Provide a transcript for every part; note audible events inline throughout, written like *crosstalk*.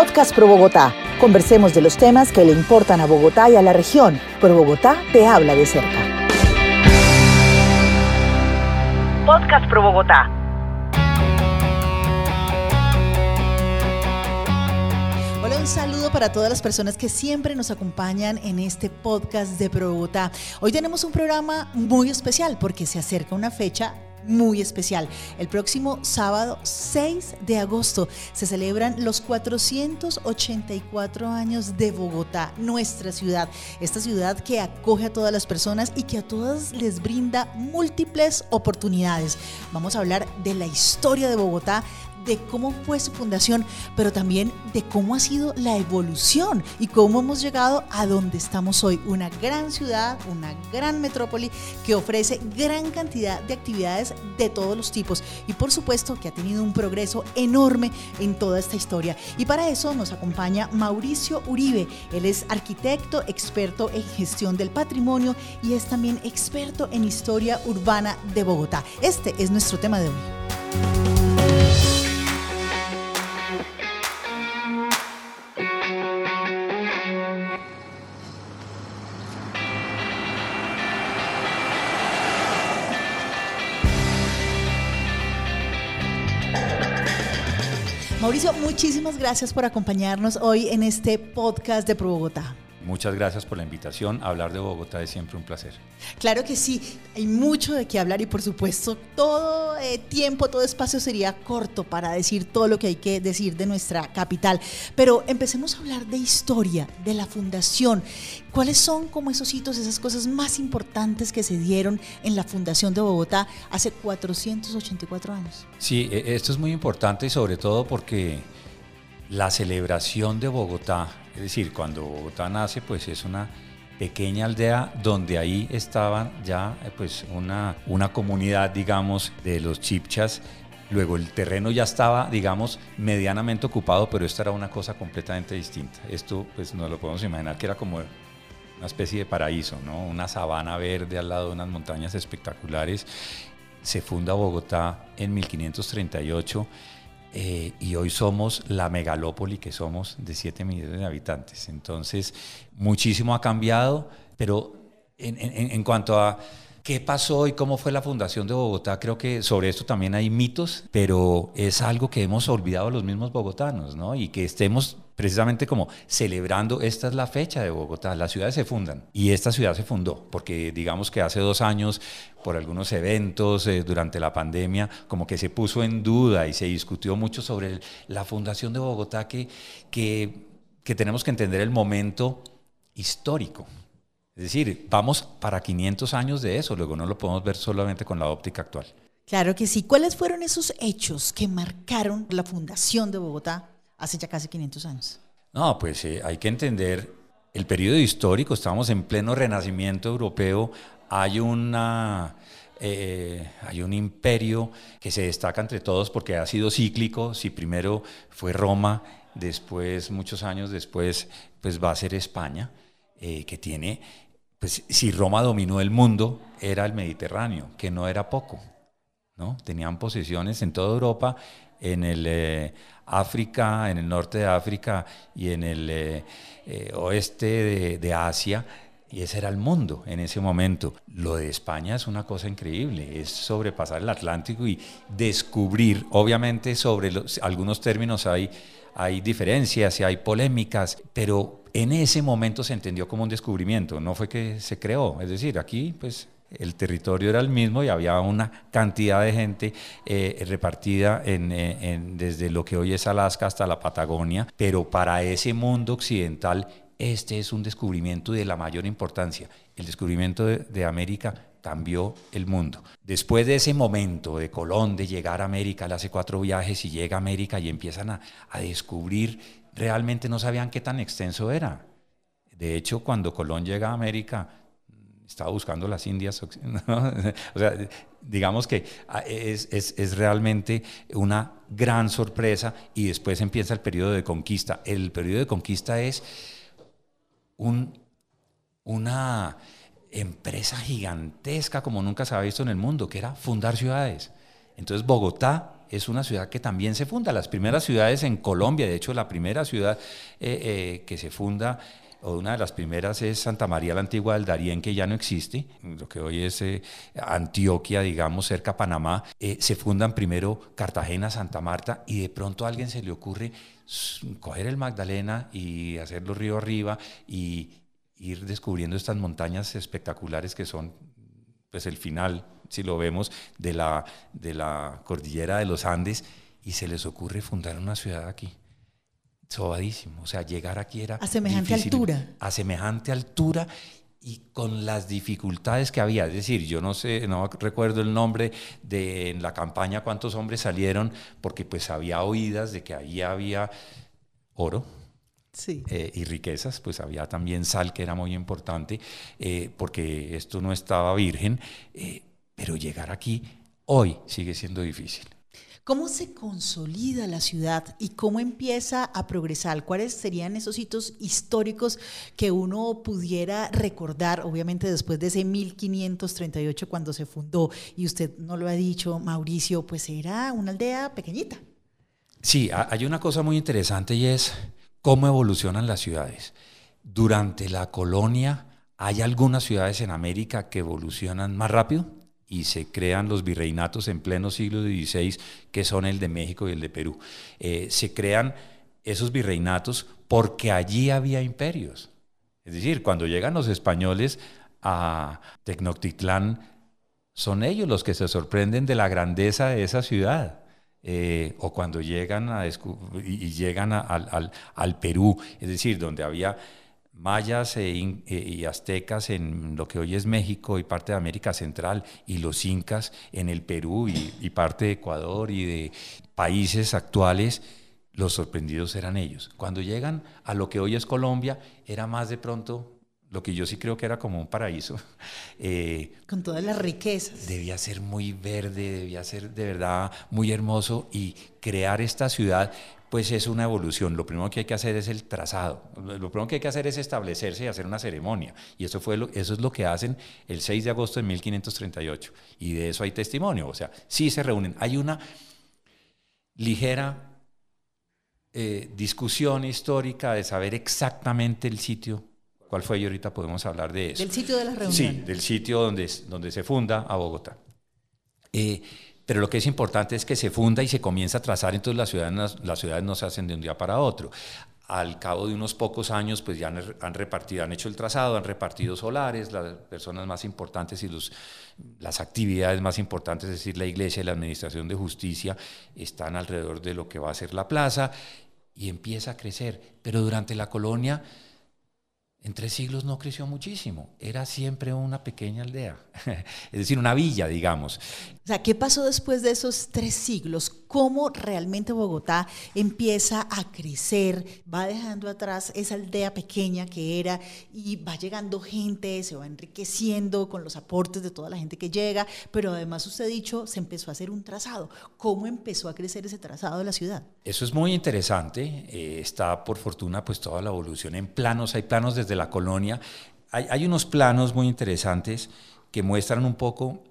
Podcast Pro Bogotá. Conversemos de los temas que le importan a Bogotá y a la región. Pro Bogotá te habla de cerca. Podcast Pro Bogotá. Hola, un saludo para todas las personas que siempre nos acompañan en este podcast de Pro Bogotá. Hoy tenemos un programa muy especial porque se acerca una fecha muy especial. El próximo sábado 6 de agosto se celebran los 484 años de Bogotá, nuestra ciudad. Esta ciudad que acoge a todas las personas y que a todas les brinda múltiples oportunidades. Vamos a hablar de la historia de Bogotá, de cómo fue su fundación, pero también de cómo ha sido la evolución y cómo hemos llegado a donde estamos hoy. Una gran ciudad, una gran metrópoli que ofrece gran cantidad de actividades de todos los tipos y por supuesto que ha tenido un progreso enorme en toda esta historia. Y para eso nos acompaña Mauricio Uribe. Él es arquitecto, experto en gestión del patrimonio y es también experto en historia urbana de Bogotá. Este es nuestro tema de hoy. Mauricio, muchísimas gracias por acompañarnos hoy en este podcast de Pro Bogotá. Muchas gracias por la invitación. Hablar de Bogotá es siempre un placer. Claro que sí, hay mucho de qué hablar y por supuesto todo eh, tiempo, todo espacio sería corto para decir todo lo que hay que decir de nuestra capital. Pero empecemos a hablar de historia, de la fundación. ¿Cuáles son como esos hitos, esas cosas más importantes que se dieron en la fundación de Bogotá hace 484 años? Sí, e, esto es muy importante y sobre todo porque la celebración de Bogotá es decir, cuando Bogotá nace, pues es una pequeña aldea donde ahí estaban ya eh, pues una, una comunidad, digamos, de los chipchas. Luego el terreno ya estaba, digamos, medianamente ocupado, pero esto era una cosa completamente distinta. Esto, pues nos lo podemos imaginar que era como una especie de paraíso, ¿no? Una sabana verde al lado de unas montañas espectaculares. Se funda Bogotá en 1538 eh, y hoy somos la megalópoli que somos de 7 millones de habitantes. Entonces, muchísimo ha cambiado, pero en, en, cuanto a qué pasó y cómo fue la fundación de Bogotá, creo que sobre esto también hay mitos, pero es algo que hemos olvidado los mismos bogotanos, ¿no? Y que estemos precisamente como celebrando, esta es la fecha de Bogotá, las ciudades se fundan y esta ciudad se fundó, porque digamos que hace dos años, por algunos eventos eh, durante la pandemia, como que se puso en duda y se discutió mucho sobre la fundación de Bogotá, que, que, que tenemos que entender el momento histórico. Es decir, vamos para 500 años de eso, luego no lo podemos ver solamente con la óptica actual. Claro que sí. ¿Cuáles fueron esos hechos que marcaron la fundación de Bogotá hace ya casi 500 años. No, pues eh, hay que entender el periodo histórico, estamos en pleno renacimiento europeo, hay una... Eh, hay un imperio que se destaca entre todos porque ha sido cíclico. Si primero fue Roma, después, muchos años después, pues va a ser España, eh, que tiene, pues si Roma dominó el mundo, era el Mediterráneo, que no era poco. ¿no? Tenían posesiones en toda Europa, en el África, en el norte de África y en el eh, eh, oeste de, Asia. Y ese era el mundo en ese momento. Lo de España es una cosa increíble, es sobrepasar el Atlántico y descubrir, obviamente sobre algunos términos hay, hay diferencias y hay polémicas, pero en ese momento se entendió como un descubrimiento, no fue que se creó. Es decir, aquí pues el territorio era el mismo y había una cantidad de gente eh, repartida eh, desde lo que hoy es Alaska hasta la Patagonia, pero para ese mundo occidental este es un descubrimiento de la mayor importancia. El descubrimiento de, América cambió el mundo. Después de ese momento de Colón, de llegar a América, él hace cuatro viajes y llega a América y empiezan a, a descubrir, realmente no sabían qué tan extenso era. De hecho, cuando Colón llega a América, estaba buscando las Indias. *laughs* o sea, digamos que ah, es, es, es, realmente una gran sorpresa y después empieza el periodo de conquista. El periodo de conquista es un, una empresa gigantesca como nunca se ha visto en el mundo, que era fundar ciudades. Entonces Bogotá es una ciudad que también se funda. Las primeras ciudades en Colombia, de hecho la primera ciudad eh, eh, que se funda o una de las primeras es Santa María la Antigua del Darién, que ya no existe, lo que hoy es eh, Antioquia, digamos, cerca a Panamá. se fundan primero Cartagena, Santa Marta, y de pronto a alguien se le ocurre coger el Magdalena y hacerlo río arriba y ir descubriendo estas montañas espectaculares que son pues el final, si lo vemos, de la, de la cordillera de los Andes y se les ocurre fundar una ciudad aquí. Sobadísimo, o sea, llegar aquí era... A semejante altura. A semejante altura y con las dificultades que había. Es decir, yo no sé, no recuerdo el nombre de en la campaña cuántos hombres salieron, porque pues había oídas de que ahí había oro, Sí. Eh, y riquezas, pues había también sal que era muy importante, eh, porque esto no estaba virgen, eh, pero llegar aquí hoy sigue siendo difícil. ¿Cómo se consolida la ciudad y cómo empieza a progresar? ¿Cuáles serían esos hitos históricos que uno pudiera recordar, obviamente después de ese 1538 cuando se fundó? Y usted no lo ha dicho, Mauricio, pues era una aldea pequeñita. Sí, hay una cosa muy interesante y es cómo evolucionan las ciudades. Durante la colonia hay algunas ciudades en América que evolucionan más rápido y se crean los virreinatos en pleno siglo XVI, que son el de México y el de Perú. Eh, se crean esos virreinatos porque allí había imperios. Es decir, cuando llegan los españoles a Tecnoctitlán, son ellos los que se sorprenden de la grandeza de esa ciudad. Eh, o cuando llegan a y llegan al, Perú, es decir, donde había mayas e e, y aztecas en lo que hoy es México y parte de América Central, y los incas en el Perú y, y parte de Ecuador y de países actuales, los sorprendidos eran ellos. Cuando llegan a lo que hoy es Colombia, era más de pronto lo que yo sí creo que era como un paraíso. *laughs* Eh, Con todas las riquezas. Debía ser muy verde, debía ser de verdad muy hermoso y crear esta ciudad pues es una evolución. Lo primero que hay que hacer es el trazado. Lo primero que hay que hacer es establecerse y hacer una ceremonia. Y eso, fue eso es lo que hacen el 6 de agosto de 1538. Y de eso hay testimonio. O sea, sí se reúnen. Hay una ligera eh, discusión histórica de saber exactamente el sitio cuál fue y ahorita podemos hablar de eso. Del sitio de la reunión. Sí, del sitio donde, donde se funda a Bogotá. Eh, pero lo que es importante es que se funda y se comienza a trazar, entonces las ciudades, las ciudades no se hacen de un día para otro. Al cabo de unos pocos años, pues ya han, repartido, han hecho el trazado, han repartido solares, las personas más importantes y los, las actividades más importantes, es decir, la iglesia y la administración de justicia, están alrededor de lo que va a ser la plaza y empieza a crecer. Pero durante la colonia en tres siglos no creció muchísimo, era siempre una pequeña aldea, *laughs* es decir, una villa, digamos. O sea, ¿qué pasó después de esos tres siglos? ¿Cómo realmente Bogotá empieza a crecer, va dejando atrás esa aldea pequeña que era y va llegando gente, se va enriqueciendo con los aportes de toda la gente que llega, pero además usted ha dicho, se empezó a hacer un trazado. ¿Cómo empezó a crecer ese trazado de la ciudad? Eso es muy interesante, eh, está por fortuna pues toda la evolución en planos, hay planos desde de la colonia, hay, unos planos muy interesantes que muestran un poco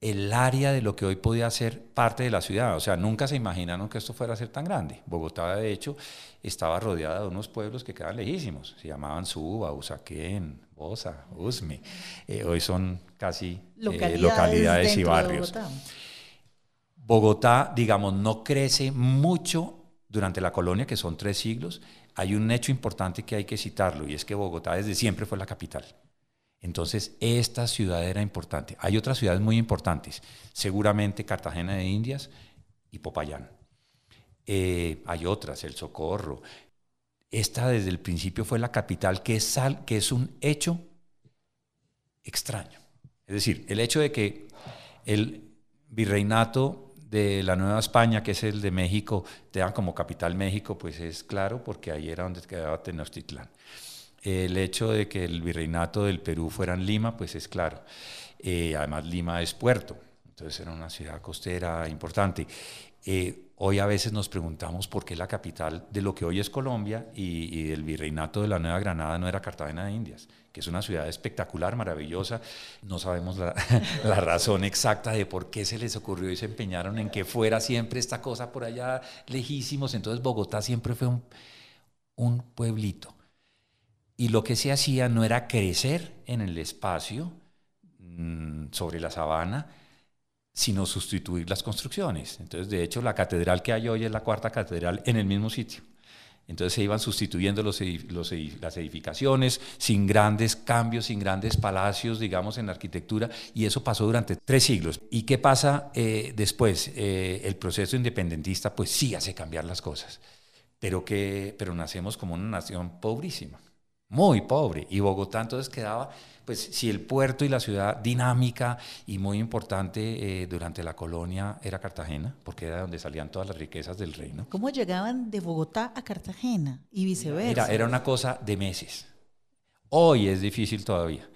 el área de lo que hoy podía ser parte de la ciudad. O sea, nunca se imaginaron que esto fuera a ser tan grande. Bogotá, de hecho, estaba rodeada de unos pueblos que quedan lejísimos. Se llamaban Suba, Usaquén, Bosa, Usme. Eh, hoy son casi eh, localidades, y barrios. Bogotá. Bogotá, digamos, no crece mucho durante la colonia, que son tres siglos, hay un hecho importante que hay que citarlo y es que Bogotá desde siempre fue la capital. Entonces, esta ciudad era importante. Hay otras ciudades muy importantes, seguramente Cartagena de Indias y Popayán. Eh, hay otras, El Socorro. Esta desde el principio fue la capital, que es, que es un hecho extraño. Es decir, el hecho de que el virreinato de la Nueva España, que es el de México, te dan como capital México, pues es claro, porque ahí era donde quedaba Tenochtitlán. El hecho de que el virreinato del Perú fuera en Lima, pues es claro. Eh, además, Lima es puerto, entonces era una ciudad costera importante. Eh, hoy a veces nos preguntamos por qué la capital de lo que hoy es Colombia y, y el virreinato de la Nueva Granada no era Cartagena de Indias, que es una ciudad espectacular, maravillosa. No sabemos la, *laughs* razón exacta de por qué se les ocurrió y se empeñaron en que fuera siempre esta cosa por allá lejísimos. Entonces Bogotá siempre fue un, pueblito. Y lo que se hacía no era crecer en el espacio mmm, sobre la sabana, sino sustituir las construcciones. Entonces, de hecho, la catedral que hay hoy es la cuarta catedral en el mismo sitio. Entonces se iban sustituyendo los, los, las edificaciones sin grandes cambios, sin grandes palacios, digamos, en la arquitectura, y eso pasó durante tres siglos. ¿Y qué pasa eh, después? Eh, el proceso independentista, pues sí hace cambiar las cosas, pero, que, pero nacemos como una nación pobrísima muy pobre. Y Bogotá entonces quedaba, pues si el puerto y la ciudad dinámica y muy importante eh, durante la colonia era Cartagena, porque era donde salían todas las riquezas del reino. ¿Cómo llegaban de Bogotá a Cartagena y viceversa? Era, era una cosa de meses. Hoy es difícil todavía.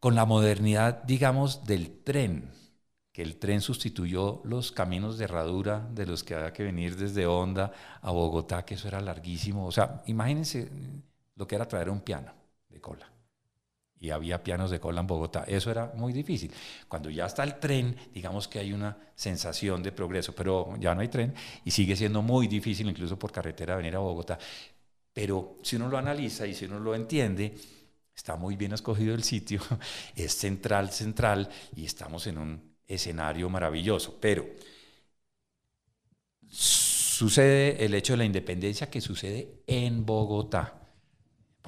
Con la modernidad, digamos, del tren, que el tren sustituyó los caminos de herradura de los que había que venir desde Honda a Bogotá, que eso era larguísimo. O sea, imagínense lo que era traer un piano de cola. Y había pianos de cola en Bogotá. Eso era muy difícil. Cuando ya está el tren, digamos que hay una sensación de progreso, pero ya no hay tren y sigue siendo muy difícil incluso por carretera venir a Bogotá. Pero si uno lo analiza y si uno lo entiende, está muy bien escogido el sitio, *laughs* es central, central y estamos en un escenario maravilloso. Pero sucede el hecho de la independencia que sucede en Bogotá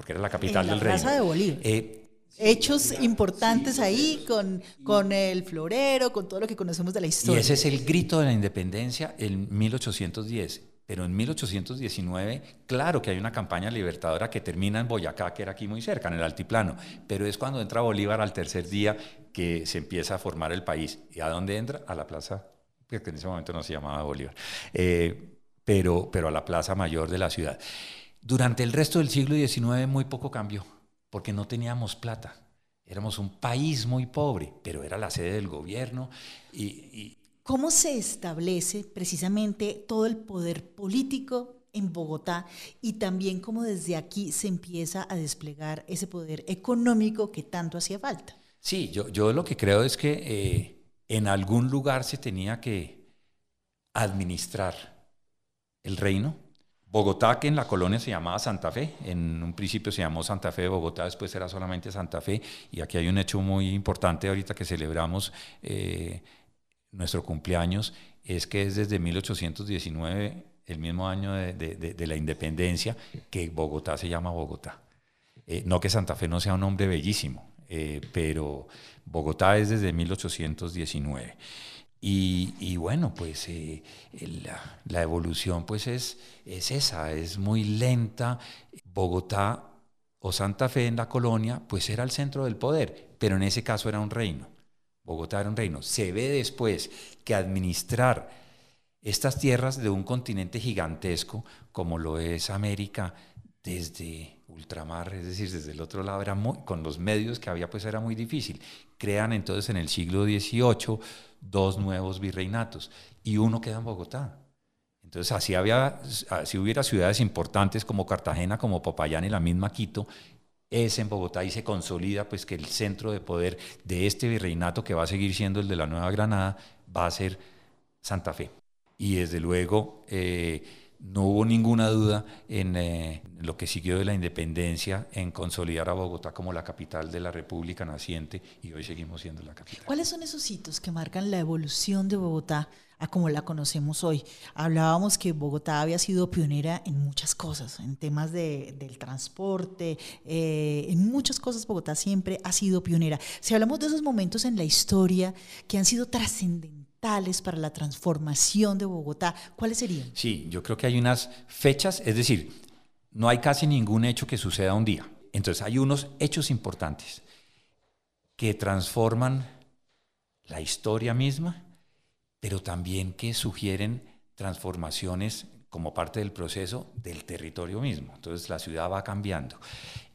porque era la capital en la del reino. de Bolívar. Eh, Hechos importantes ahí con, con el florero, con todo lo que conocemos de la historia. Y ese es el grito de la independencia en 1810. Pero en 1819, claro que hay una campaña libertadora que termina en Boyacá, que era aquí muy cerca, en el altiplano. Pero es cuando entra Bolívar al tercer día que se empieza a formar el país. ¿Y a dónde entra? A la plaza, que en ese momento no se llamaba Bolívar, eh, pero, pero a la plaza mayor de la ciudad. Durante el resto del siglo XIX muy poco cambió, porque no teníamos plata. Éramos un país muy pobre, pero era la sede del gobierno. Y, ¿Cómo se establece precisamente todo el poder político en Bogotá y también cómo desde aquí se empieza a desplegar ese poder económico que tanto hacía falta? Sí, yo, yo lo que creo es que eh, en algún lugar se tenía que administrar el reino Bogotá, que en la colonia se llamaba Santa Fe, en un principio se llamó Santa Fe de Bogotá, después era solamente Santa Fe, y aquí hay un hecho muy importante ahorita que celebramos eh, nuestro cumpleaños, es que es desde 1819, el mismo año de, la independencia, que Bogotá se llama Bogotá. Eh, no que Santa Fe no sea un nombre bellísimo, eh, pero Bogotá es desde 1819. Y, bueno, pues eh, la, evolución pues es, es esa, es muy lenta. Bogotá o Santa Fe en la colonia pues era el centro del poder, pero en ese caso era un reino. Bogotá era un reino. Se ve después que administrar estas tierras de un continente gigantesco como lo es América desde ultramar, es decir, desde el otro lado, era muy, con los medios que había, pues era muy difícil. Crean entonces en el siglo XVIII dos nuevos virreinatos y uno queda en Bogotá. Entonces, así, había, así hubiera ciudades importantes como Cartagena, como Popayán y la misma Quito, es en Bogotá y se consolida pues que el centro de poder de este virreinato que va a seguir siendo el de la Nueva Granada va a ser Santa Fe. Y desde luego eh, no hubo ninguna duda en eh, lo que siguió de la independencia, en consolidar a Bogotá como la capital de la República naciente y hoy seguimos siendo la capital. ¿Cuáles son esos hitos que marcan la evolución de Bogotá a como la conocemos hoy? Hablábamos que Bogotá había sido pionera en muchas cosas, en temas de, del transporte, eh, en muchas cosas Bogotá siempre ha sido pionera. Si hablamos de esos momentos en la historia que han sido para la transformación de Bogotá, ¿cuáles serían? Sí, yo creo que hay unas fechas, es decir, no hay casi ningún hecho que suceda un día. Entonces hay unos hechos importantes que transforman la historia misma, pero también que sugieren transformaciones como parte del proceso del territorio mismo. Entonces la ciudad va cambiando.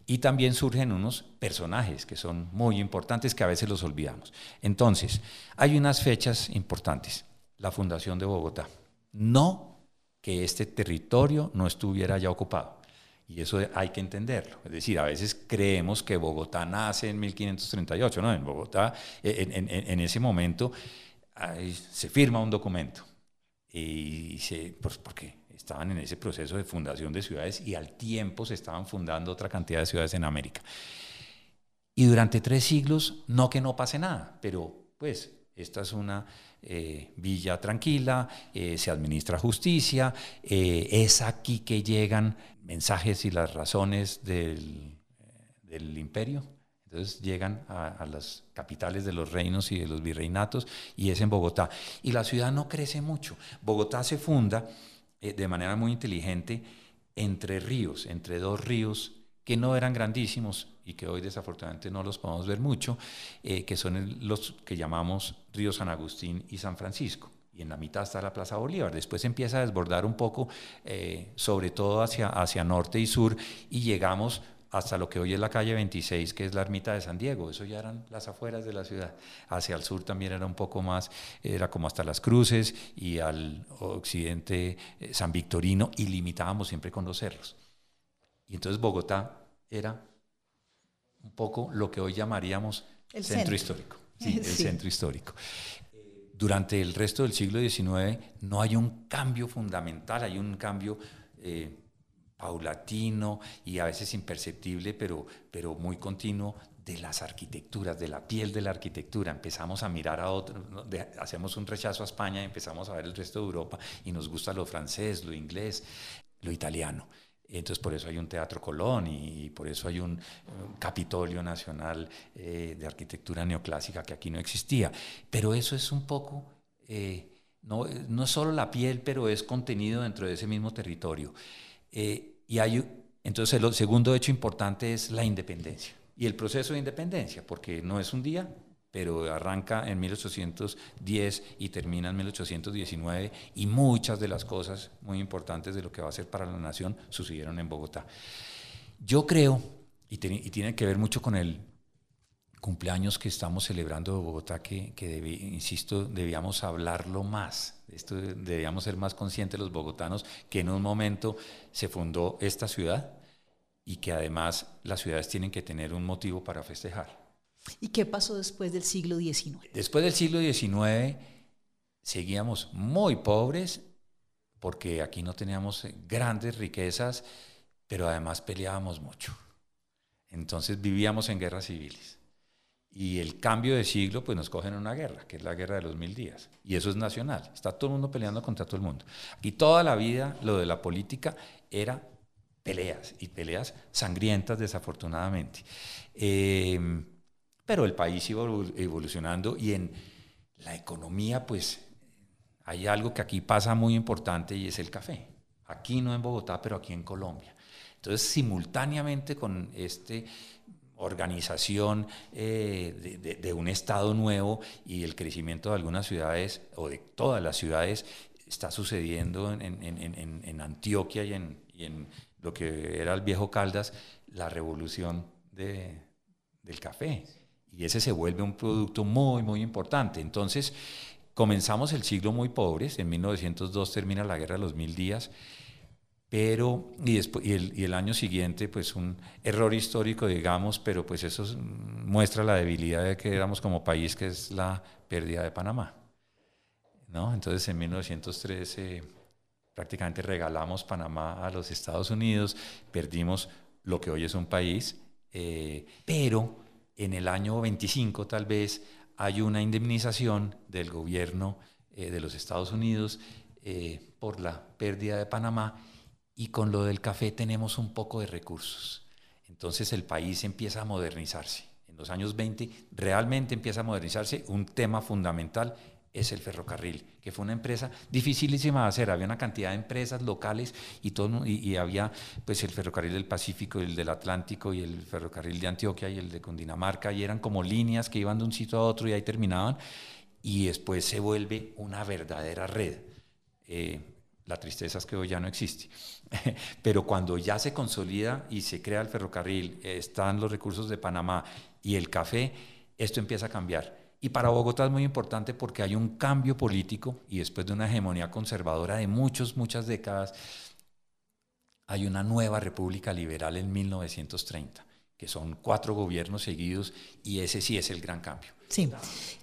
Y también surgen unos personajes que son muy importantes que a veces los olvidamos. Entonces, hay unas fechas importantes. La fundación de Bogotá, no que este territorio no estuviera ya ocupado. Y eso hay que entenderlo. Es decir, a veces creemos que Bogotá nace en 1538, ¿no? En Bogotá, en, ese momento, se firma un documento. Y se, pues, porque estaban en ese proceso de fundación de ciudades y al tiempo se estaban fundando otra cantidad de ciudades en América. Y durante tres siglos, no que no pase nada, pero pues esta es una eh, villa tranquila, eh, se administra justicia, eh, es aquí que llegan mensajes y las razones del, imperio. Entonces llegan a, las capitales de los reinos y de los virreinatos y es en Bogotá. Y la ciudad no crece mucho. Bogotá se funda de manera muy inteligente entre ríos, entre dos ríos que no eran grandísimos y que hoy desafortunadamente no los podemos ver mucho, eh, que son los que llamamos Río San Agustín y San Francisco. Y en la mitad está la Plaza Bolívar. Después empieza a desbordar un poco, eh, sobre todo hacia, hacia norte y sur, y llegamos hasta lo que hoy es la calle 26, que es la ermita de San Diego. Eso ya eran las afueras de la ciudad. Hacia el sur también era un poco más, era como hasta las cruces y al occidente eh, San Victorino y limitábamos siempre con los cerros. Y entonces Bogotá era un poco lo que hoy llamaríamos el centro, histórico. Sí, el *laughs* centro histórico. Durante el resto del siglo XIX no hay un cambio fundamental, hay un cambio eh, paulatino y a veces imperceptible, pero, pero muy continuo de las arquitecturas, de la piel de la arquitectura. Empezamos a mirar a otros, hacemos un rechazo a España y empezamos a ver el resto de Europa y nos gusta lo francés, lo inglés, lo italiano. Entonces por eso hay un Teatro Colón y, por eso hay un, Capitolio Nacional eh, de Arquitectura Neoclásica que aquí no existía. Pero eso es un poco, eh, no, no solo la piel, pero es contenido dentro de ese mismo territorio. Eh, y hay, entonces el segundo hecho importante es la independencia y el proceso de independencia, porque no es un día, pero arranca en 1810 y termina en 1819 y muchas de las cosas muy importantes de lo que va a ser para la nación sucedieron en Bogotá. Yo creo, y, tiene que ver mucho con el cumpleaños que estamos celebrando de Bogotá, que, insisto, debíamos hablarlo más. Esto debíamos ser más conscientes los bogotanos que en un momento se fundó esta ciudad y que además las ciudades tienen que tener un motivo para festejar. ¿Y qué pasó después del siglo XIX? Después del siglo XIX seguíamos muy pobres porque aquí no teníamos grandes riquezas, pero además peleábamos mucho. Entonces vivíamos en guerras civiles. Y el cambio de siglo, pues nos cogen una guerra, que es la guerra de los mil días. Y eso es nacional. Está todo el mundo peleando contra todo el mundo. Y toda la vida lo de la política era peleas, y peleas sangrientas, desafortunadamente. Eh, pero el país iba evolucionando y en la economía, pues hay algo que aquí pasa muy importante y es el café. Aquí no en Bogotá, pero aquí en Colombia. Entonces, simultáneamente con esta organización eh, de, un Estado nuevo y el crecimiento de algunas ciudades o de todas las ciudades, está sucediendo en, Antioquia y, en, lo que era el viejo Caldas, la revolución del café y ese se vuelve un producto muy, muy importante. Entonces, comenzamos el siglo muy pobres, en 1902 termina la guerra de los mil días, pero, y, el año siguiente, pues un error histórico, digamos, pero pues eso muestra la debilidad de que éramos como país, que es la pérdida de Panamá. ¿no? Entonces, en 1913 prácticamente regalamos Panamá a los Estados Unidos, perdimos lo que hoy es un país, eh, pero en el año 25 tal vez hay una indemnización del gobierno eh, de los Estados Unidos eh, por la pérdida de Panamá y con lo del café tenemos un poco de recursos. Entonces el país empieza a modernizarse. En los años 20 realmente empieza a modernizarse. Un tema fundamental es el ferrocarril, que fue una empresa dificilísima de hacer. Había una cantidad de empresas locales y, todo, y, había pues el ferrocarril del Pacífico, el del Atlántico y el ferrocarril de Antioquia y el de Cundinamarca, y eran como líneas que iban de un sitio a otro y ahí terminaban, y después se vuelve una verdadera red. Eh, la tristeza es que hoy ya no existe. *laughs* Pero cuando ya se consolida y se crea el ferrocarril, están los recursos de Panamá y el café, esto empieza a cambiar Y para Bogotá es muy importante porque hay un cambio político y después de una hegemonía conservadora de muchas, muchas décadas, hay una nueva república liberal en 1930, que son cuatro gobiernos seguidos y ese sí es el gran cambio. Sí.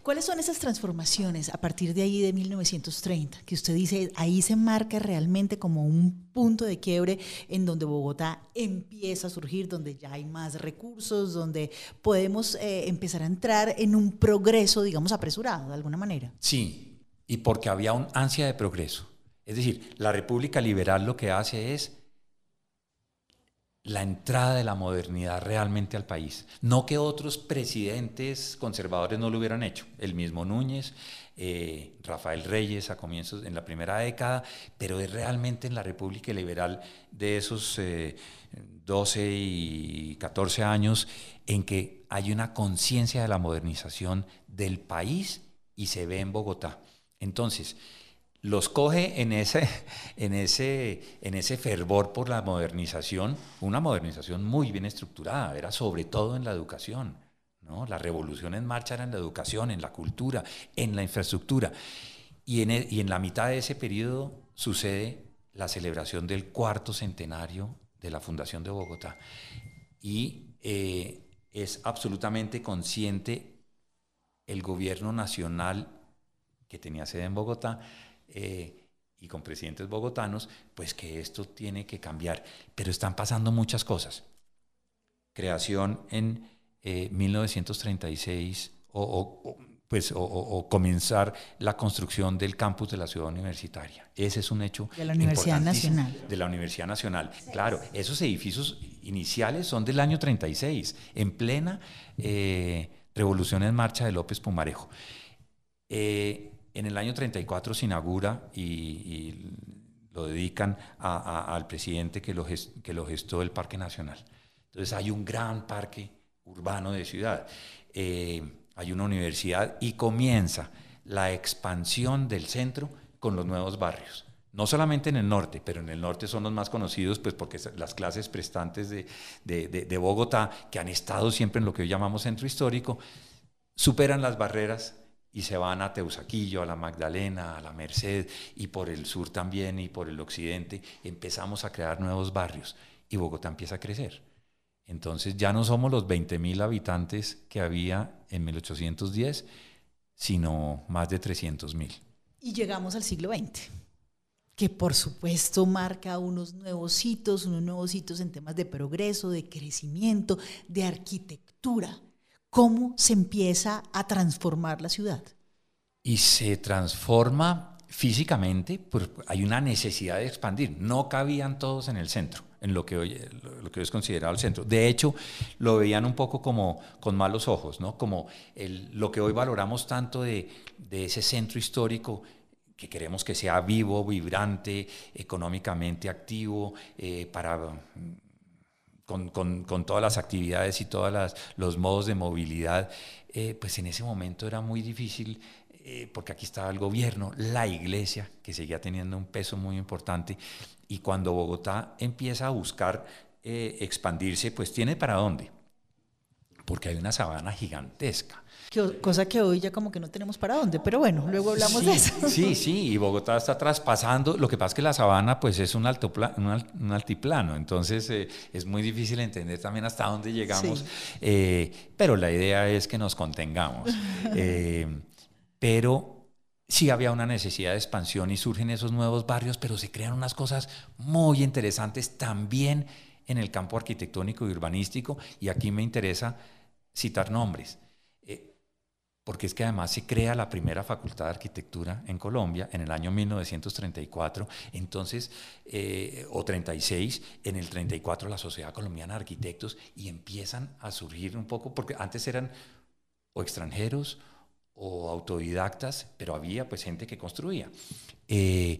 ¿Cuáles son esas transformaciones a partir de ahí de 1930? Que usted dice, ahí se marca realmente como un punto de quiebre en donde Bogotá empieza a surgir, donde ya hay más recursos, donde podemos eh, empezar a entrar en un progreso, digamos, apresurado de alguna manera. Sí, y porque había un ansia de progreso. Es decir, la República Liberal lo que hace es la entrada de la modernidad realmente al país. No que otros presidentes conservadores no lo hubieran hecho, el mismo Núñez, eh, Rafael Reyes a comienzos, en la primera década, pero es realmente en la República Liberal de esos 12 eh, y 14 años en que hay una conciencia de la modernización del país y se ve en Bogotá. Entonces, los coge en ese, *laughs* en, ese, en ese fervor por la modernización, una modernización muy bien estructurada, era sobre todo en la educación. ¿no? La revolución en marcha era en la educación, en la cultura, en la infraestructura. Y en, e, y en la mitad de ese periodo sucede la celebración del cuarto centenario de la Fundación de Bogotá. Y eh, es absolutamente consciente el gobierno nacional que tenía sede en Bogotá eh, y con presidentes bogotanos, pues que esto tiene que cambiar. Pero están pasando muchas cosas. Creación en 1936 eh, o, pues, o, comenzar la construcción del campus de la ciudad universitaria. Ese es un hecho. De la Universidad Nacional. De la Universidad Nacional. Claro, esos edificios iniciales son del año 36, en plena eh, revolución en marcha de López Pumarejo. Eh, en el año 34 se inaugura y, lo dedican al presidente que lo, que lo gestó el Parque Nacional. Entonces hay un gran parque urbano de ciudad, eh, hay una universidad y comienza la expansión del centro con los nuevos barrios. No solamente en el norte, pero en el norte son los más conocidos, pues porque las clases prestantes de, de Bogotá, que han estado siempre en lo que hoy llamamos centro histórico, superan las barreras y se van a Teusaquillo, a la Magdalena, a la Merced y por el sur también y por el occidente, empezamos a crear nuevos barrios y Bogotá empieza a crecer. Entonces ya no somos los 20.000 habitantes que había en 1810, sino más de 300.000. Y llegamos al siglo XX, que por supuesto marca unos nuevos hitos, unos nuevos hitos en temas de progreso, de crecimiento, de arquitectura cómo se empieza a transformar la ciudad. Y se transforma físicamente, pues hay una necesidad de expandir. No cabían todos en el centro, en lo que hoy, lo que es considerado el centro. De hecho, lo veían un poco como con malos ojos, ¿no? Como lo que hoy valoramos tanto de, ese centro histórico que queremos que sea vivo, vibrante, económicamente activo, eh, para con, con, todas las actividades y todos los modos de movilidad, eh, pues en ese momento era muy difícil eh, porque aquí estaba el gobierno, la iglesia, que seguía teniendo un peso muy importante, y cuando Bogotá empieza a buscar eh, expandirse, pues tiene para dónde, porque hay una sabana gigantesca cosa que hoy ya como que no tenemos para dónde, pero bueno, luego hablamos de eso. Sí, sí, y Bogotá está traspasando, lo que pasa es que la sabana pues es un, alto un, altiplano, entonces eh, es muy difícil entender también hasta dónde llegamos, eh, pero la idea es que nos contengamos. *laughs* Eh, pero sí había una necesidad de expansión y surgen esos nuevos barrios, pero se crean unas cosas muy interesantes también en el campo arquitectónico y urbanístico, y aquí me interesa citar nombres porque es que además se crea la primera facultad de arquitectura en Colombia en el año 1934, entonces, eh, o 36, en el 34 la Sociedad Colombiana de Arquitectos y empiezan a surgir un poco, porque antes eran o extranjeros o autodidactas, pero había pues gente que construía. Eh,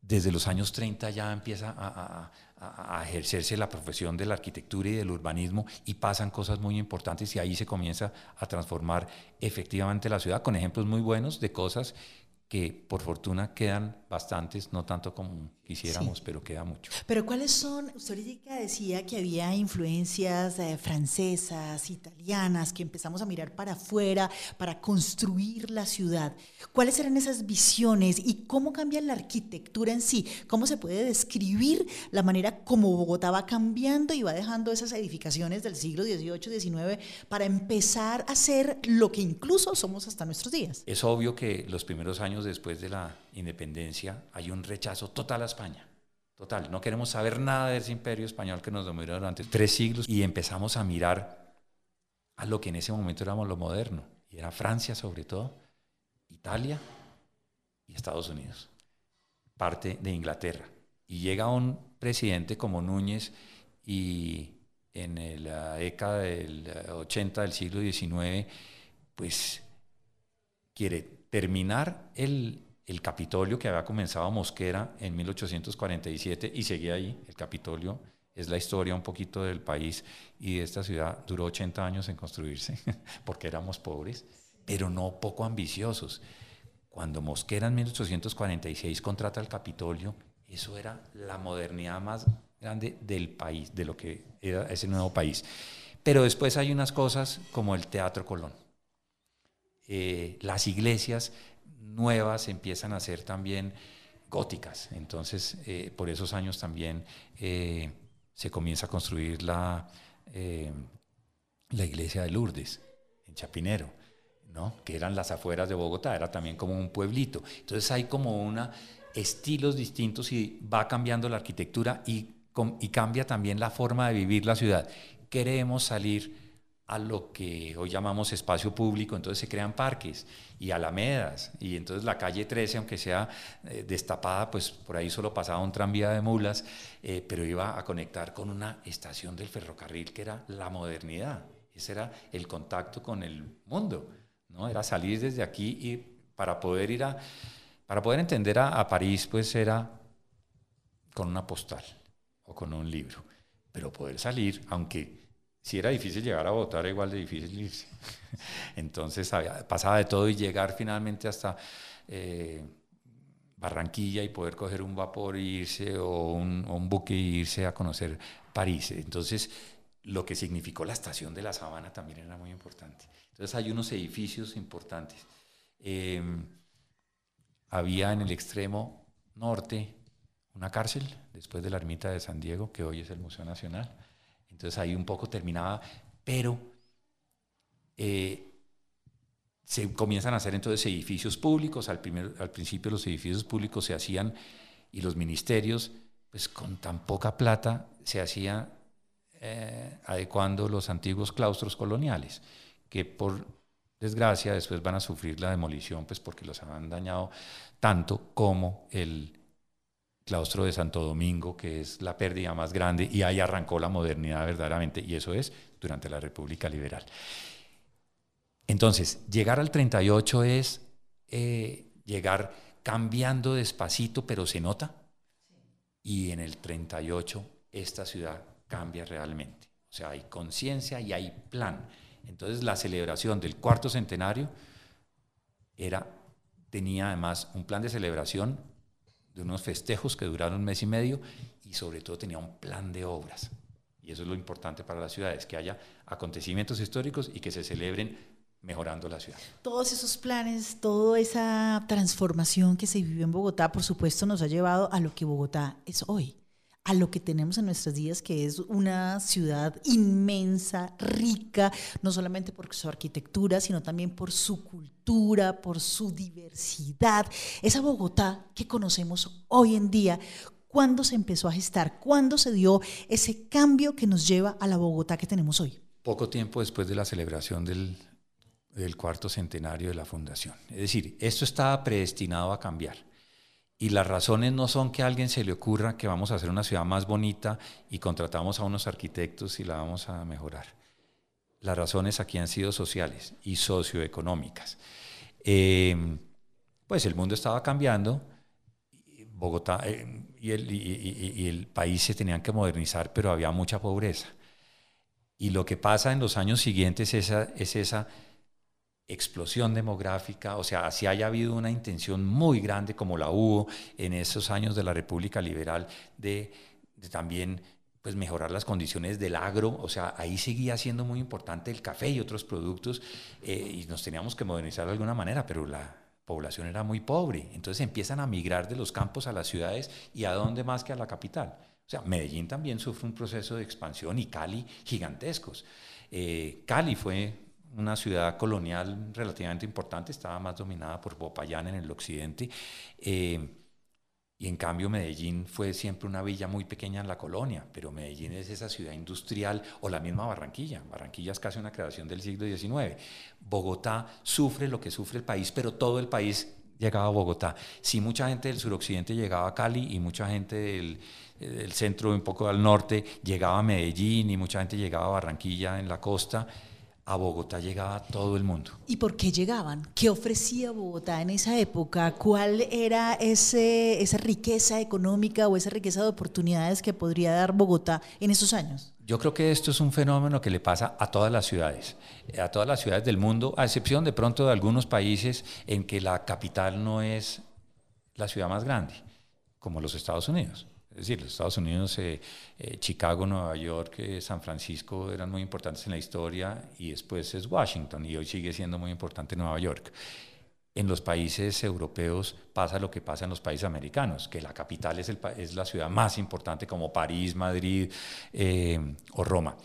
desde los años 30 ya empieza a, a, ejercerse la profesión de la arquitectura y del urbanismo y pasan cosas muy importantes y ahí se comienza a transformar efectivamente la ciudad con ejemplos muy buenos de cosas que por fortuna quedan bastantes, no tanto como quisiéramos, pero queda mucho. Pero ¿cuáles son? Usted ahorita decía que había influencias eh, francesas, italianas, que empezamos a mirar para afuera para construir la ciudad. ¿Cuáles eran esas visiones y cómo cambia la arquitectura en sí? ¿Cómo se puede describir la manera como Bogotá va cambiando y va dejando esas edificaciones del siglo XVIII, XIX para empezar a ser lo que incluso somos hasta nuestros días? Es obvio que los primeros años después de la independencia hay un rechazo total a España. Total, no queremos saber nada de ese imperio español que nos dominó durante tres siglos y empezamos a mirar a lo que en ese momento éramos lo moderno, y era Francia sobre todo, Italia y Estados Unidos, parte de Inglaterra. Y llega un presidente como Núñez y en la década del 80 del siglo XIX, pues quiere terminar el, el Capitolio que había comenzado Mosquera en 1847 y seguía ahí. El Capitolio es la historia un poquito del país y de esta ciudad. Duró 80 años en construirse *laughs* porque éramos pobres, pero no poco ambiciosos. Cuando Mosquera en 1846 contrata el Capitolio, eso era la modernidad más grande del país, de lo que era ese nuevo país. Pero después hay unas cosas como el Teatro Colón. Eh, las iglesias nuevas empiezan a ser también góticas. Entonces, eh, por esos años también eh, se comienza a construir la, la iglesia de Lourdes, en Chapinero, ¿no? que eran las afueras de Bogotá, era también como un pueblito. Entonces hay como una estilos distintos y va cambiando la arquitectura y, y cambia también la forma de vivir la ciudad. Queremos salir a lo que hoy llamamos espacio público, entonces se crean parques y alamedas, y entonces la calle 13, aunque sea eh, destapada, pues por ahí solo pasaba un tranvía de mulas, eh, pero iba a conectar con una estación del ferrocarril que era la modernidad, ese era el contacto con el mundo, ¿no? Era salir desde aquí y para poder ir a, para poder entender a, a París, pues era con una postal o con un libro, pero poder salir, aunque si era difícil llegar a votar, igual de difícil irse. *laughs* Entonces pasaba de todo y llegar finalmente hasta eh, Barranquilla y poder coger un vapor e irse o un, buque e irse a conocer París. Entonces lo que significó la estación de la Sabana también era muy importante. Entonces hay unos edificios importantes. Em, había en el extremo norte una cárcel, después de la ermita de San Diego, que hoy es el Museo Nacional entonces ahí un poco terminaba, pero eh, se comienzan a hacer entonces edificios públicos. Al, primer, al principio los edificios públicos se hacían y los ministerios, pues con tan poca plata, se hacían eh, adecuando los antiguos claustros coloniales, que por desgracia después van a sufrir la demolición, pues porque los han dañado tanto como el claustro de Santo Domingo, que es la pérdida más grande, y ahí arrancó la modernidad verdaderamente, y eso es durante la República Liberal. Entonces, llegar al 38 es eh, llegar cambiando despacito, pero se nota, y en el 38 esta ciudad cambia realmente. O sea, hay conciencia y hay plan. Entonces, la celebración del cuarto centenario era, tenía además un plan de celebración de unos festejos que duraron un mes y medio y sobre todo tenía un plan de obras. Y eso es lo importante para las ciudades, que haya acontecimientos históricos y que se celebren mejorando la ciudad. Todos esos planes, toda esa transformación que se vivió en Bogotá, por supuesto, nos ha llevado a lo que Bogotá es hoy a lo que tenemos en nuestros días, que es una ciudad inmensa, rica, no solamente por su arquitectura, sino también por su cultura, por su diversidad. Esa Bogotá que conocemos hoy en día, ¿cuándo se empezó a gestar? ¿Cuándo se dio ese cambio que nos lleva a la Bogotá que tenemos hoy? Poco tiempo después de la celebración del, del cuarto centenario de la fundación. Es decir, esto estaba predestinado a cambiar. Y las razones no son que a alguien se le ocurra que vamos a hacer una ciudad más bonita y contratamos a unos arquitectos y la vamos a mejorar. Las razones aquí han sido sociales y socioeconómicas. Em, pues el mundo estaba cambiando, Bogotá eh, y, el, y, el, país se tenían que modernizar, pero había mucha pobreza. Y lo que pasa en los años siguientes es esa, es esa explosión demográfica, o sea, si haya habido una intención muy grande como la hubo en esos años de la República Liberal de, también pues mejorar las condiciones del agro, o sea, ahí seguía siendo muy importante el café y otros productos eh, y nos teníamos que modernizar de alguna manera, pero la población era muy pobre, entonces empiezan a migrar de los campos a las ciudades y a dónde más que a la capital. O sea, Medellín también sufre un proceso de expansión y Cali gigantescos. Eh, Cali fue una ciudad colonial relativamente importante, estaba más dominada por Popayán en el occidente, eh, y en cambio Medellín fue siempre una villa muy pequeña en la colonia, pero Medellín es esa ciudad industrial o la misma Barranquilla. Barranquilla es casi una creación del siglo XIX. Bogotá sufre lo que sufre el país, pero todo el país llegaba a Bogotá. Sí, mucha gente del suroccidente llegaba a Cali y mucha gente del, del centro, un poco al norte, llegaba a Medellín y mucha gente llegaba a Barranquilla en la costa a Bogotá llegaba todo el mundo. ¿Y por qué llegaban? ¿Qué ofrecía Bogotá en esa época? ¿Cuál era ese, esa riqueza económica o esa riqueza de oportunidades que podría dar Bogotá en esos años? Yo creo que esto es un fenómeno que le pasa a todas las ciudades, a todas las ciudades del mundo, a excepción de pronto de algunos países en que la capital no es la ciudad más grande, como los Estados Unidos. Es decir, los Estados Unidos, eh, eh, Chicago, Nueva York, eh, San Francisco eran muy importantes en la historia y después es Washington y hoy sigue siendo muy importante Nueva York. En los países europeos pasa lo que pasa en los países americanos, que la capital es, el, es la ciudad más importante como París, Madrid o Roma.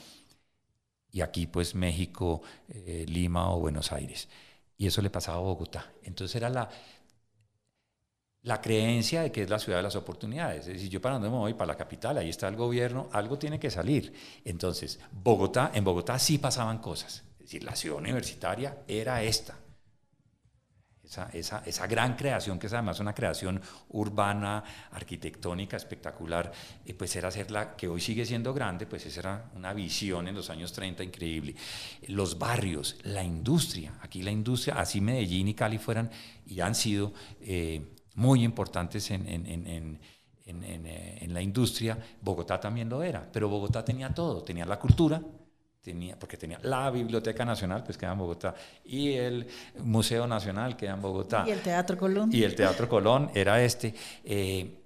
Y aquí pues México, Lima o Buenos Aires. Y eso le pasaba a Bogotá. Entonces era la, la creencia de que es la ciudad de las oportunidades. Es decir, yo para dónde me voy, para la capital, ahí está el gobierno, algo tiene que salir. Entonces, Bogotá, en Bogotá sí pasaban cosas. Es decir, la ciudad universitaria era esta. Esa, esa, esa gran creación, que es además una creación urbana, arquitectónica, espectacular, eh, pues era hacer la que hoy sigue siendo grande, pues esa era una visión en los años 30 increíble. Los barrios, la industria, aquí la industria, así Medellín y Cali fueran y han sido... Eh, muy importantes en, en, en, en, la industria, Bogotá también lo era, pero Bogotá tenía todo, tenía la cultura, tenía, porque tenía la Biblioteca Nacional, pues queda en Bogotá, y el Museo Nacional queda en Bogotá. Y el Teatro Colón. Y el Teatro Colón era este. Eh,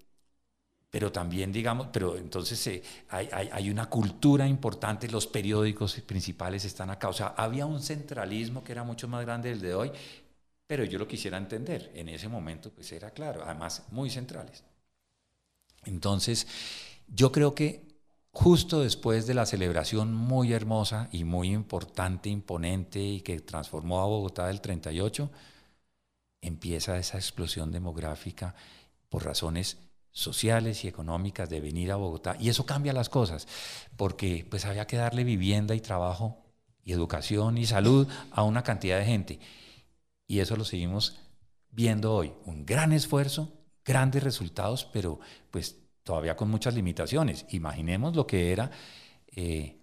pero también, digamos, pero entonces eh, hay, hay, hay, una cultura importante, los periódicos principales están acá, o sea, había un centralismo que era mucho más grande del de hoy, pero yo lo quisiera entender. En ese momento, pues era claro, además muy centrales. Entonces, yo creo que justo después de la celebración muy hermosa y muy importante, imponente y que transformó a Bogotá del 38, empieza esa explosión demográfica por razones sociales y económicas de venir a Bogotá y eso cambia las cosas porque pues había que darle vivienda y trabajo y educación y salud a una cantidad de gente y eso lo seguimos viendo hoy. Un gran esfuerzo, grandes resultados, pero pues todavía con muchas limitaciones. Imaginemos lo que era eh,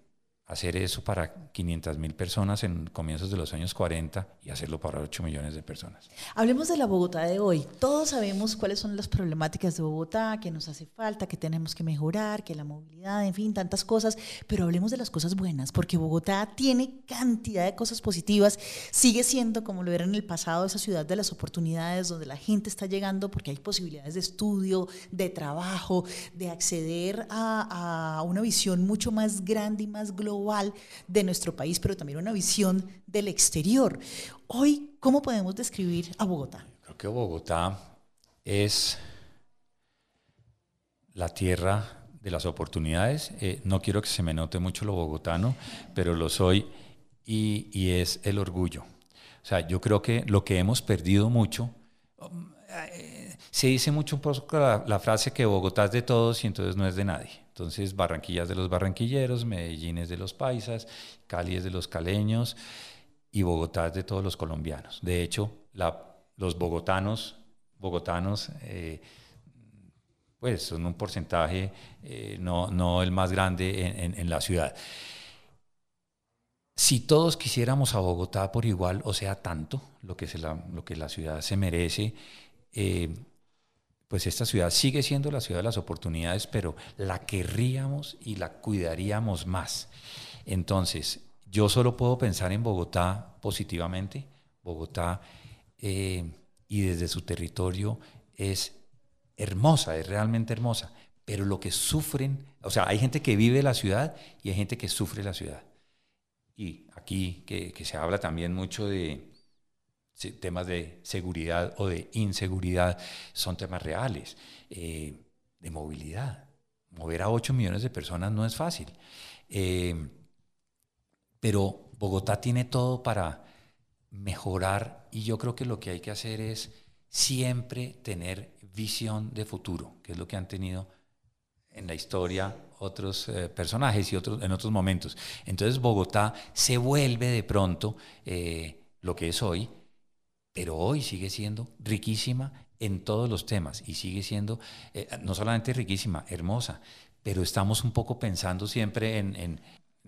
hacer eso para 500 mil personas en comienzos de los años 40 y hacerlo para 8 millones de personas. Hablemos de la Bogotá de hoy. Todos sabemos cuáles son las problemáticas de Bogotá, que nos hace falta, que tenemos que mejorar, que la movilidad, en fin, tantas cosas, pero hablemos de las cosas buenas, porque Bogotá tiene cantidad de cosas positivas, sigue siendo, como lo era en el pasado, esa ciudad de las oportunidades, donde la gente está llegando porque hay posibilidades de estudio, de trabajo, de acceder a, a una visión mucho más grande y más global de nuestro país, pero también una visión del exterior. Hoy, ¿cómo podemos describir a Bogotá? Creo que Bogotá es la tierra de las oportunidades. Eh, no quiero que se me note mucho lo bogotano, pero lo soy y, es el orgullo. O sea, yo creo que lo que hemos perdido mucho, se dice mucho la frase que Bogotá es de todos y entonces no es de nadie. Entonces, Barranquilla es de los barranquilleros, Medellín es de los paisas, Cali es de los caleños y Bogotá es de todos los colombianos. De hecho, los bogotanos, bogotanos eh, pues son un porcentaje eh, no, el más grande en, la ciudad. Si todos quisiéramos a Bogotá por igual, o sea, tanto, lo que, la, lo que la ciudad se merece, eh, pues esta ciudad sigue siendo la ciudad de las oportunidades, pero la querríamos y la cuidaríamos más. Entonces, yo solo puedo pensar en Bogotá positivamente. Bogotá eh, y desde su territorio es hermosa, es realmente hermosa, pero lo que sufren, o sea, hay gente que vive la ciudad y hay gente que sufre la ciudad. Y aquí que, se habla también mucho de temas de seguridad o de inseguridad, son temas reales, eh, de movilidad. Mover a 8 millones de personas no es fácil. Eh, pero Bogotá tiene todo para mejorar y yo creo que lo que hay que hacer es siempre tener visión de futuro, que es lo que han tenido en la historia otros eh, personajes y otros, en otros momentos. Entonces Bogotá se vuelve de pronto lo que es hoy, pero hoy sigue siendo riquísima en todos los temas y sigue siendo eh, no solamente riquísima, hermosa, pero estamos un poco pensando siempre en,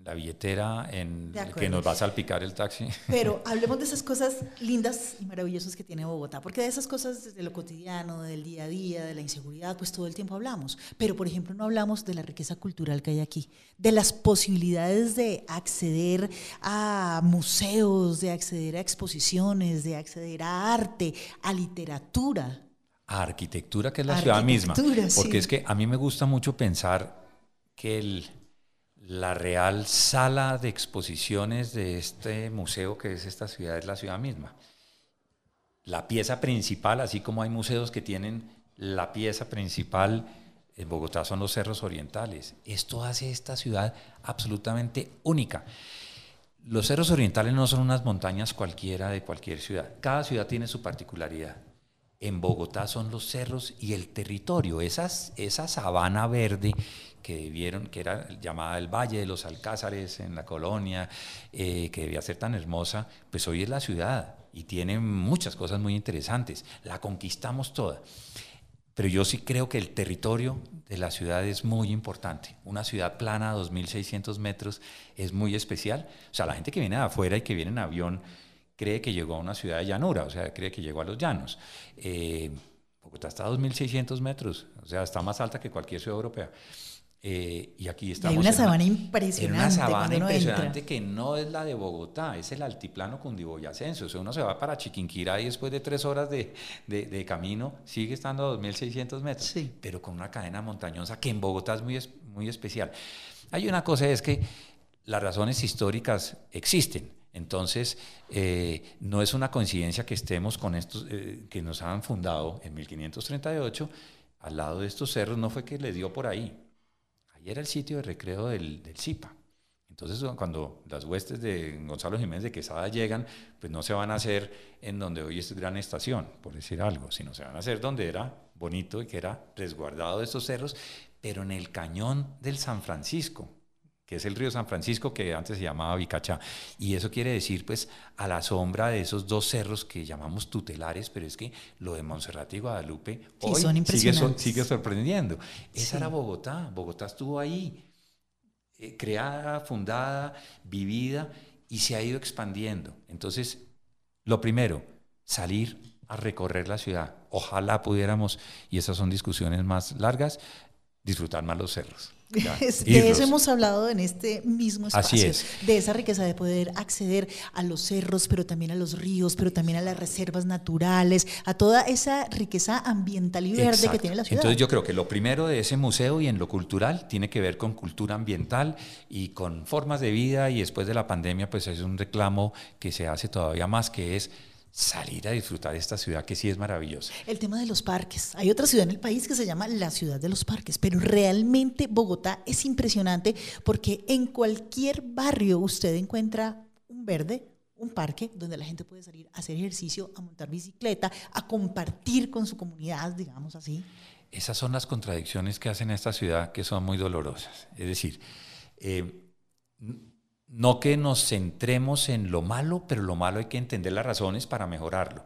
la billetera en que nos va a salpicar el taxi. Pero *laughs* hablemos de esas cosas lindas y maravillosas que tiene Bogotá, porque de esas cosas de lo cotidiano, del día a día, de la inseguridad, pues todo el tiempo hablamos. Pero, por ejemplo, no hablamos de la riqueza cultural que hay aquí, de las posibilidades de acceder a museos, de acceder a exposiciones, de acceder a arte, a literatura. A arquitectura, que es la ciudad misma. Porque es que a mí me gusta mucho pensar que el la real sala de exposiciones de este museo que es esta ciudad es la ciudad misma. La pieza principal, así como hay museos que tienen la pieza principal, en Bogotá son los cerros orientales. Esto hace esta ciudad absolutamente única. Los cerros orientales no son unas montañas cualquiera de cualquier ciudad. Cada ciudad tiene su particularidad. En Bogotá son los cerros y el territorio, esas, esa sabana verde que vieron, que era llamada el Valle de los Alcázares en la colonia, eh, que debía ser tan hermosa, pues hoy es la ciudad y tiene muchas cosas muy interesantes. La conquistamos toda. Pero yo sí creo que el territorio de la ciudad es muy importante. Una ciudad plana, 2.600 metros, es muy especial. O sea, la gente que viene de afuera y que viene en avión cree que llegó a una ciudad de llanura, o sea, cree que llegó a los llanos. Eh, Bogotá está a 2.600 metros, o sea, está más alta que cualquier ciudad europea. Eh, y aquí estamos. hay una sabana impresionante. una sabana impresionante que no es la de Bogotá, es el altiplano cundiboyacense. O sea, uno se va para Chiquinquirá y después de tres horas de, de, camino sigue estando a 2.600 metros, pero con una cadena montañosa que en Bogotá es muy, muy especial. Hay una cosa, es que las razones históricas existen. Entonces, eh, no es una coincidencia que estemos con estos eh, que nos han fundado en 1538 al lado de estos cerros, no fue que les dio por ahí era el sitio de recreo del, del CIPA. Entonces, cuando las huestes de Gonzalo Jiménez de Quesada llegan, pues no se van a hacer en donde hoy es Gran Estación, por decir algo, sino se van a hacer donde era bonito y que era resguardado de estos cerros, pero en el cañón del San Francisco, que es el río San Francisco que antes se llamaba Vicachá. Y eso quiere decir, pues, a la sombra de esos dos cerros que llamamos tutelares, pero es que lo de Monserrate y Guadalupe hoy sigue, sorprendiendo. Esa era Bogotá, Bogotá estuvo ahí, eh, creada, fundada, vivida y se ha ido expandiendo. Entonces, lo primero, salir a recorrer la ciudad. Ojalá pudiéramos, y esas son discusiones más largas, disfrutar más los cerros de eso hemos hablado en este mismo espacio. De esa riqueza de poder acceder a los cerros, pero también a los ríos, pero también a las reservas naturales, a toda esa riqueza ambiental y verde que tiene la ciudad. Entonces yo creo que lo primero de ese museo y en lo cultural tiene que ver con cultura ambiental y con formas de vida y después de la pandemia pues es un reclamo que se hace todavía más que es salir a disfrutar de esta ciudad que sí es maravillosa. El tema de los parques. Hay otra ciudad en el país que se llama la ciudad de los parques, pero realmente Bogotá es impresionante porque en cualquier barrio usted encuentra un verde, un parque donde la gente puede salir a hacer ejercicio, a montar bicicleta, a compartir con su comunidad, digamos así. Esas son las contradicciones que hacen esta ciudad que son muy dolorosas. Es decir, eh, no que nos centremos en lo malo, pero lo malo hay que entender las razones para mejorarlo.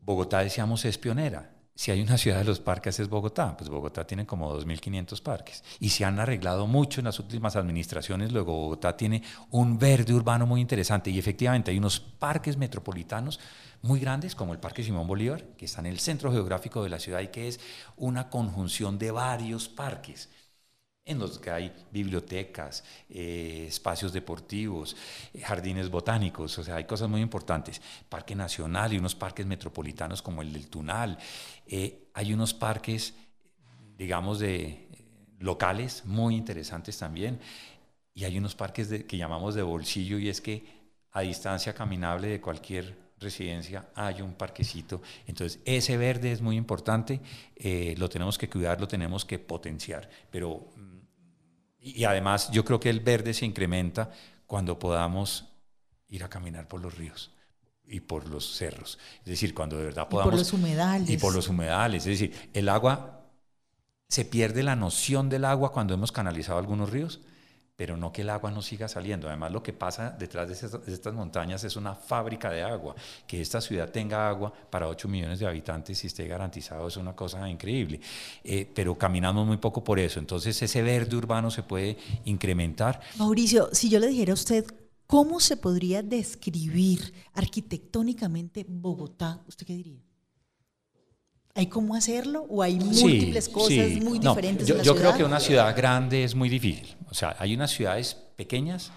Bogotá, decíamos, es pionera. Si hay una ciudad de los parques es Bogotá, pues Bogotá tiene como 2.500 parques y se han arreglado mucho en las últimas administraciones. Luego Bogotá tiene un verde urbano muy interesante y efectivamente hay unos parques metropolitanos muy grandes como el Parque Simón Bolívar, que está en el centro geográfico de la ciudad y que es una conjunción de varios parques en los que hay bibliotecas, eh, espacios deportivos, eh, jardines botánicos, o sea, hay cosas muy importantes. Parque Nacional y unos parques metropolitanos como el del Tunal. Eh, hay unos parques, digamos, de locales muy interesantes también. Y hay unos parques que llamamos de bolsillo y es que a distancia caminable de cualquier residencia hay un parquecito. Entonces, ese verde es muy importante, lo tenemos que cuidar, lo tenemos que potenciar. Pero y además yo creo que el verde se incrementa cuando podamos ir a caminar por los ríos y por los cerros. Es decir, cuando de verdad podamos... Y por los humedales. Y por los humedales. Es decir, el agua, se pierde la noción del agua cuando hemos canalizado algunos ríos pero no que el agua no siga saliendo. Además, lo que pasa detrás de estas, montañas es una fábrica de agua. Que esta ciudad tenga agua para 8 millones de habitantes y esté garantizado es una cosa increíble. Eh, pero caminamos muy poco por eso. Entonces, ese verde urbano se puede incrementar. Mauricio, si yo le dijera a usted cómo se podría describir arquitectónicamente Bogotá, ¿usted qué diría? ¿Hay cómo hacerlo o hay múltiples cosas muy diferentes? yo, en la yo ciudad? creo que una ciudad grande es muy difícil. O sea, hay unas ciudades pequeñas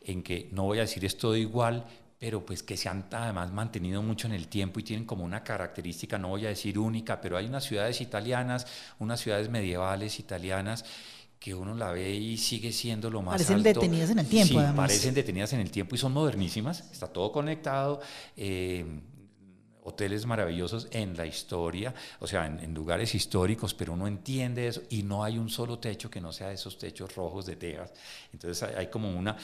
en que, no voy a decir es todo igual, pero pues que se han además mantenido mucho en el tiempo y tienen como una característica, no voy a decir única, pero hay unas ciudades italianas, unas ciudades medievales italianas que uno la ve y sigue siendo lo más parecen detenidas en el tiempo sí, además. parecen detenidas en el tiempo y son modernísimas está todo conectado eh, hoteles maravillosos en la historia, o sea, en, lugares históricos, pero uno entiende eso y no hay un solo techo que no sea de esos techos rojos de tejas. Entonces hay, hay como una,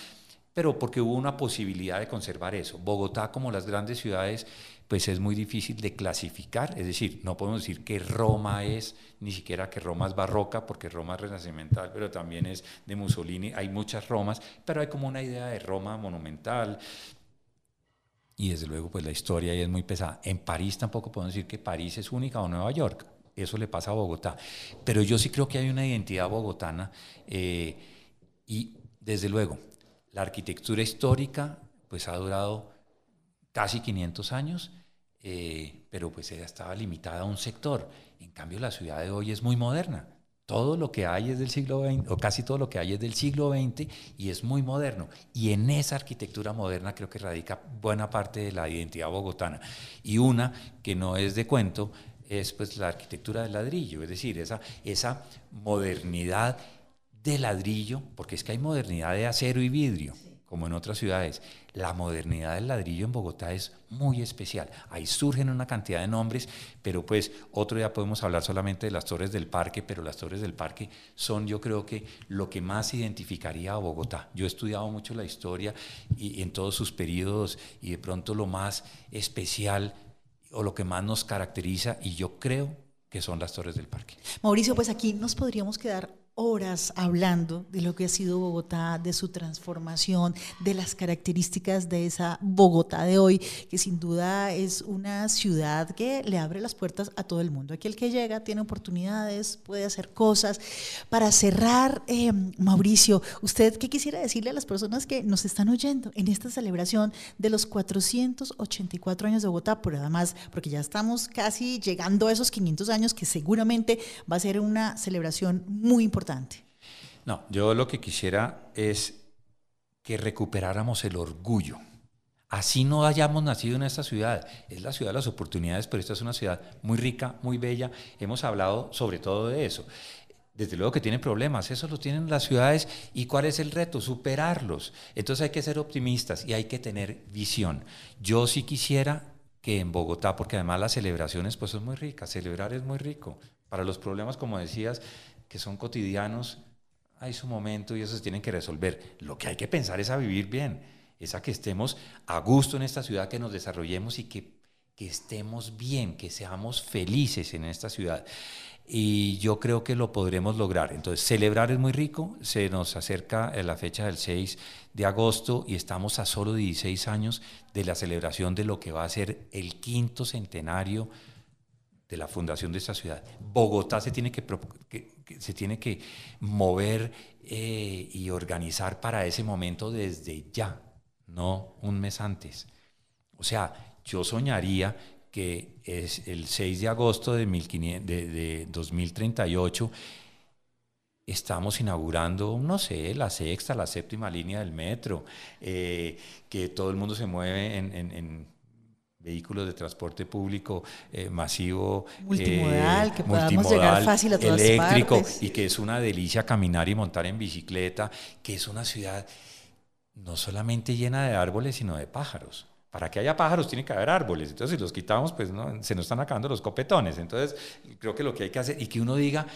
pero porque hubo una posibilidad de conservar eso. Bogotá, como las grandes ciudades, pues es muy difícil de clasificar, es decir, no podemos decir que Roma es, ni siquiera que Roma es barroca, porque Roma es renacimental, pero también es de Mussolini, hay muchas Romas, pero hay como una idea de Roma monumental, y desde luego pues la historia ahí es muy pesada. En París tampoco podemos decir que París es única o Nueva York, eso le pasa a Bogotá. Pero yo sí creo que hay una identidad bogotana eh, y desde luego la arquitectura histórica pues ha durado casi 500 años, eh, pero pues ella estaba limitada a un sector. En cambio la ciudad de hoy es muy moderna todo lo que hay es del siglo XX, o casi todo lo que hay es del siglo XX y es muy moderno. Y en esa arquitectura moderna creo que radica buena parte de la identidad bogotana. Y una que no es de cuento es pues la arquitectura del ladrillo, es decir, esa, esa modernidad de ladrillo, porque es que hay modernidad de acero y vidrio, como en otras ciudades. La modernidad del ladrillo en Bogotá es muy especial. Ahí surgen una cantidad de nombres, pero pues otro día podemos hablar solamente de las torres del parque, pero las torres del parque son yo creo que lo que más identificaría a Bogotá. Yo he estudiado mucho la historia y, en todos sus periodos y de pronto lo más especial o lo que más nos caracteriza y yo creo que son las torres del parque. Mauricio, pues aquí nos podríamos quedar horas hablando de lo que ha sido Bogotá, de su transformación, de las características de esa Bogotá de hoy, que sin duda es una ciudad que le abre las puertas a todo el mundo. Aquí el que llega tiene oportunidades, puede hacer cosas. Para cerrar, eh, Mauricio, ¿usted qué quisiera decirle a las personas que nos están oyendo en esta celebración de los 484 años de Bogotá? Pero además, porque ya estamos casi llegando a esos 500 años, que seguramente va a ser una celebración muy importante no, yo lo que quisiera es que recuperáramos el orgullo. Así no hayamos nacido en esta ciudad. Es la ciudad de las oportunidades, pero esta es una ciudad muy rica, muy bella. Hemos hablado sobre todo de eso. Desde luego que tiene problemas, eso lo tienen las ciudades. ¿Y cuál es el reto? Superarlos. Entonces hay que ser optimistas y hay que tener visión. Yo sí quisiera que en Bogotá, porque además las celebraciones pues son muy ricas, celebrar es muy rico. Para los problemas, como decías, que son cotidianos, hay su momento y eso se tienen que resolver. Lo que hay que pensar es a vivir bien, es a que estemos a gusto en esta ciudad, que nos desarrollemos y que, que estemos bien, que seamos felices en esta ciudad. Y yo creo que lo podremos lograr. Entonces, celebrar es muy rico, se nos acerca la fecha del 6 de agosto y estamos a solo 16 años de la celebración de lo que va a ser el quinto centenario de la fundación de esta ciudad. Bogotá se tiene que, se tiene que mover eh, y organizar para ese momento desde ya, no un mes antes. O sea, yo soñaría que es el 6 de agosto de, de 2038 estamos inaugurando, no sé, la sexta, la séptima línea del metro, eh, que todo el mundo se mueve en, vehículos de transporte público eh, masivo, multimodal, que podamos llegar fácil a todas eléctrico y que es una delicia caminar y montar en bicicleta, que es una ciudad no solamente llena de árboles, sino de pájaros. Para que haya pájaros tiene que haber árboles. Entonces, si los quitamos, pues ¿no? se nos están acabando los copetones. Entonces, creo que lo que hay que hacer, y que uno diga,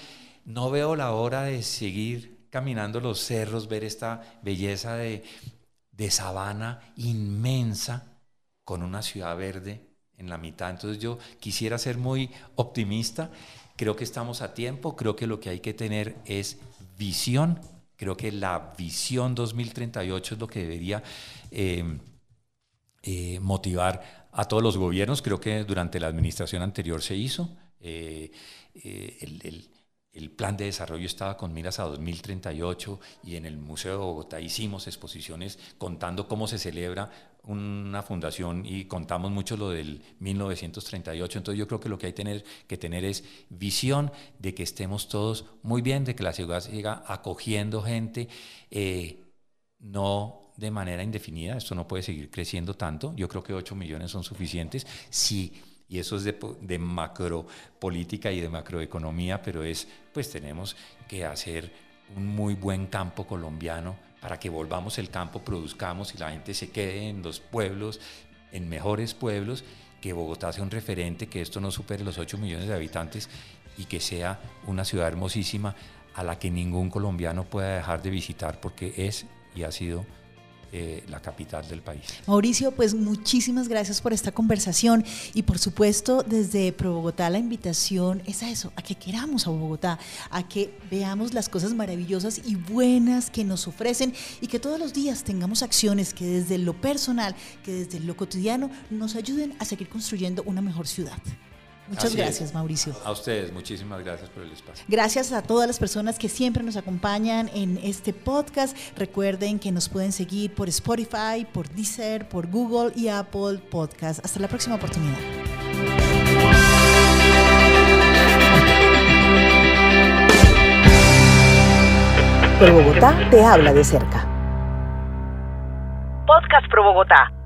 no veo la hora de seguir caminando los cerros, ver esta belleza de, de sabana inmensa con una ciudad verde en la mitad. Entonces, yo quisiera ser muy optimista. Creo que estamos a tiempo. Creo que lo que hay que tener es visión Creo que la visión 2038 es lo que debería eh, eh, motivar a todos los gobiernos. Creo que durante la administración anterior se hizo. Eh, el, el plan de desarrollo estaba con miras a 2038 y en el Museo de Bogotá hicimos exposiciones contando cómo se celebra una fundación y contamos mucho lo del 1938. Entonces yo creo que lo que hay tener, que tener es visión de que estemos todos muy bien, de que la ciudad siga acogiendo gente, eh, no de manera indefinida, esto no puede seguir creciendo tanto. Yo creo que 8 millones son suficientes. Si y eso es de, de macropolítica y de macroeconomía, pero es, pues tenemos que hacer un muy buen campo colombiano para que volvamos el campo, produzcamos y la gente se quede en los pueblos, en mejores pueblos, que Bogotá sea un referente, que esto no supere los 8 millones de habitantes y que sea una ciudad hermosísima a la que ningún colombiano pueda dejar de visitar porque es y ha sido eh, la capital del país. Mauricio, pues muchísimas gracias por esta conversación y por supuesto desde Pro Bogotá la invitación es a eso, a que queramos a Bogotá, a que veamos las cosas maravillosas y buenas que nos ofrecen y que todos los días tengamos acciones que desde lo personal, que desde lo cotidiano nos ayuden a seguir construyendo una mejor ciudad. Muchas gracias, Mauricio. A ustedes, muchísimas gracias por el espacio. Gracias a todas las personas que siempre nos acompañan en este podcast. Recuerden que nos pueden seguir por Spotify, por Deezer, por Google y Apple Podcast. Hasta la próxima oportunidad. Pro Bogotá te habla de cerca. Podcast Pro Bogotá